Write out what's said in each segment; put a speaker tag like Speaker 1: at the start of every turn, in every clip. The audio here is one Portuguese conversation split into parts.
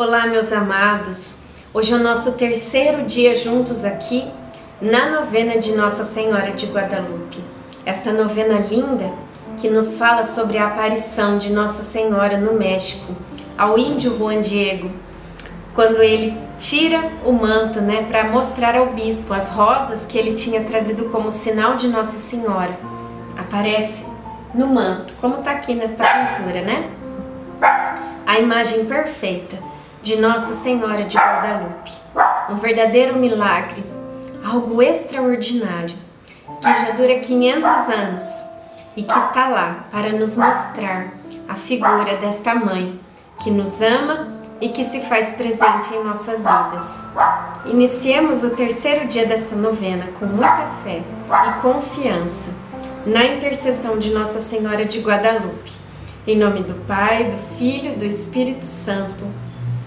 Speaker 1: Olá, meus amados. Hoje é o nosso terceiro dia juntos aqui na novena de Nossa Senhora de Guadalupe. Esta novena linda que nos fala sobre a aparição de Nossa Senhora no México ao índio Juan Diego, quando ele tira o manto, né, para mostrar ao bispo as rosas que ele tinha trazido como sinal de Nossa Senhora. Aparece no manto, como está aqui nesta pintura, né? A imagem perfeita de Nossa Senhora de Guadalupe. Um verdadeiro milagre, algo extraordinário, que já dura 500 anos e que está lá para nos mostrar a figura desta mãe que nos ama e que se faz presente em nossas vidas. Iniciemos o terceiro dia desta novena com muita fé e confiança na intercessão de Nossa Senhora de Guadalupe. Em nome do Pai, do Filho e do Espírito Santo.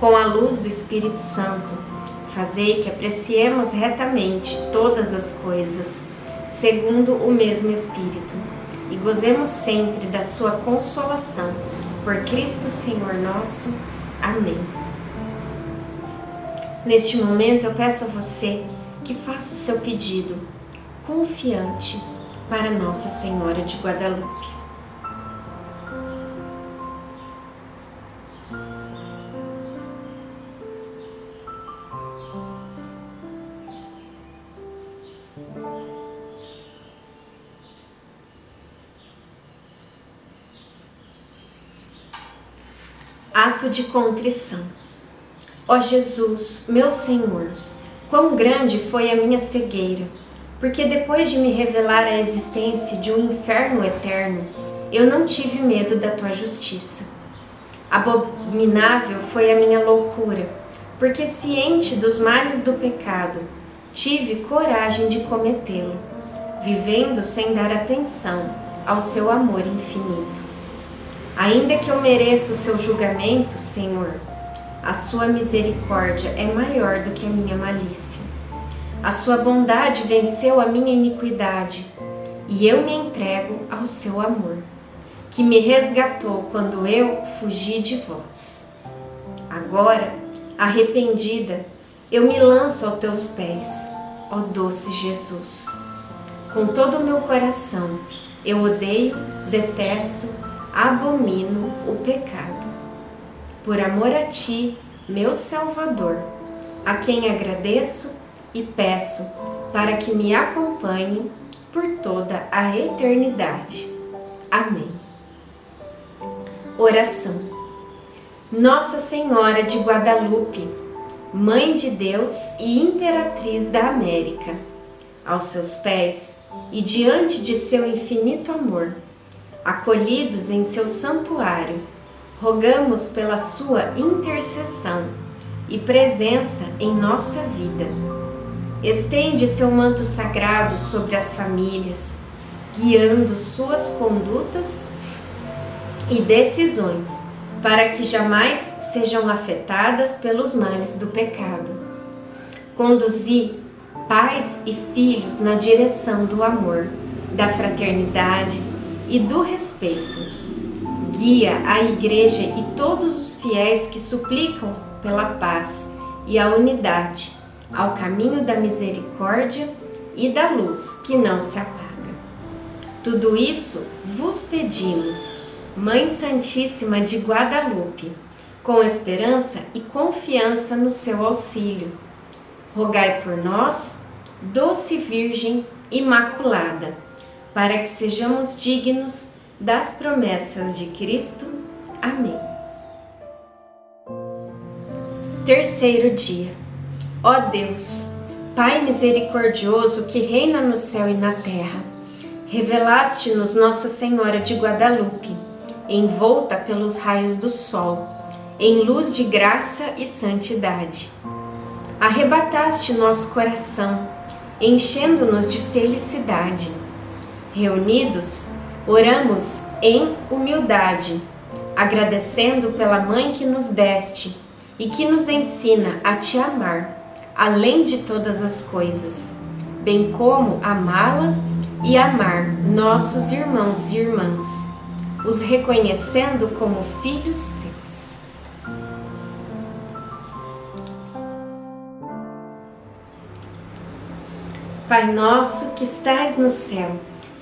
Speaker 1: com a luz do Espírito Santo, fazei que apreciemos retamente todas as coisas, segundo o mesmo Espírito, e gozemos sempre da sua consolação. Por Cristo Senhor nosso. Amém. Neste momento eu peço a você que faça o seu pedido confiante para Nossa Senhora de Guadalupe. Ato de contrição. Ó Jesus, meu Senhor, quão grande foi a minha cegueira! porque depois de me revelar a existência de um inferno eterno, eu não tive medo da tua justiça. Abominável foi a minha loucura, porque ciente dos males do pecado, tive coragem de cometê-lo, vivendo sem dar atenção ao seu amor infinito. Ainda que eu mereça o seu julgamento, Senhor, a sua misericórdia é maior do que a minha malícia. A sua bondade venceu a minha iniquidade e eu me entrego ao seu amor, que me resgatou quando eu fugi de vós. Agora, arrependida, eu me lanço aos teus pés, ó doce Jesus. Com todo o meu coração, eu odeio, detesto, abomino o pecado. Por amor a ti, meu Salvador, a quem agradeço e peço para que me acompanhe por toda a eternidade. Amém. Oração. Nossa Senhora de Guadalupe, Mãe de Deus e Imperatriz da América, aos seus pés e diante de seu infinito amor, acolhidos em seu santuário, rogamos pela sua intercessão e presença em nossa vida Estende seu manto sagrado sobre as famílias, guiando suas condutas e decisões, para que jamais sejam afetadas pelos males do pecado. Conduzir pais e filhos na direção do amor, da fraternidade e do respeito. Guia a Igreja e todos os fiéis que suplicam pela paz e a unidade ao caminho da misericórdia e da luz que não se apaga. Tudo isso vos pedimos, Mãe Santíssima de Guadalupe, com esperança e confiança no seu auxílio. Rogai por nós, doce Virgem Imaculada, para que sejamos dignos das promessas de Cristo. Amém. Terceiro dia Ó Deus, Pai misericordioso que reina no céu e na terra, revelaste-nos Nossa Senhora de Guadalupe, envolta pelos raios do sol, em luz de graça e santidade. Arrebataste nosso coração, enchendo-nos de felicidade. Reunidos, oramos em humildade, agradecendo pela mãe que nos deste e que nos ensina a te amar, além de todas as coisas, bem como amá-la e amar nossos irmãos e irmãs, os reconhecendo como filhos teus. Pai nosso que estais no céu,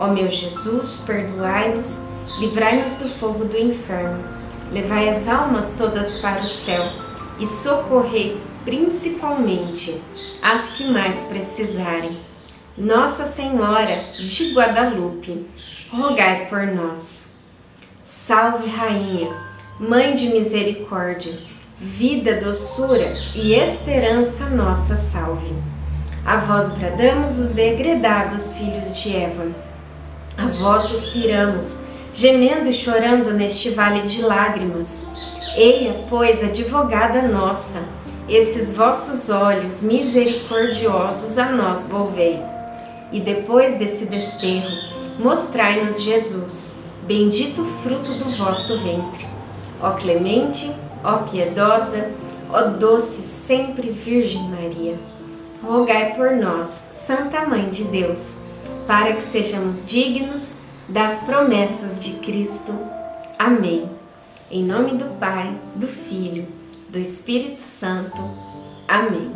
Speaker 1: Ó meu Jesus, perdoai-nos, livrai-nos do fogo do inferno, levai as almas todas para o céu e socorrei principalmente as que mais precisarem. Nossa Senhora de Guadalupe, rogai por nós. Salve, Rainha, Mãe de Misericórdia, vida, doçura e esperança nossa salve. A vós bradamos os degredados filhos de Eva. A vós suspiramos, gemendo e chorando neste vale de lágrimas. Eia, pois, advogada nossa, esses vossos olhos misericordiosos a nós volvei. E depois desse desterro, mostrai-nos Jesus, bendito fruto do vosso ventre. Ó clemente, ó piedosa, ó doce sempre Virgem Maria, rogai por nós, Santa Mãe de Deus, para que sejamos dignos das promessas de Cristo. Amém. Em nome do Pai, do Filho, do Espírito Santo. Amém.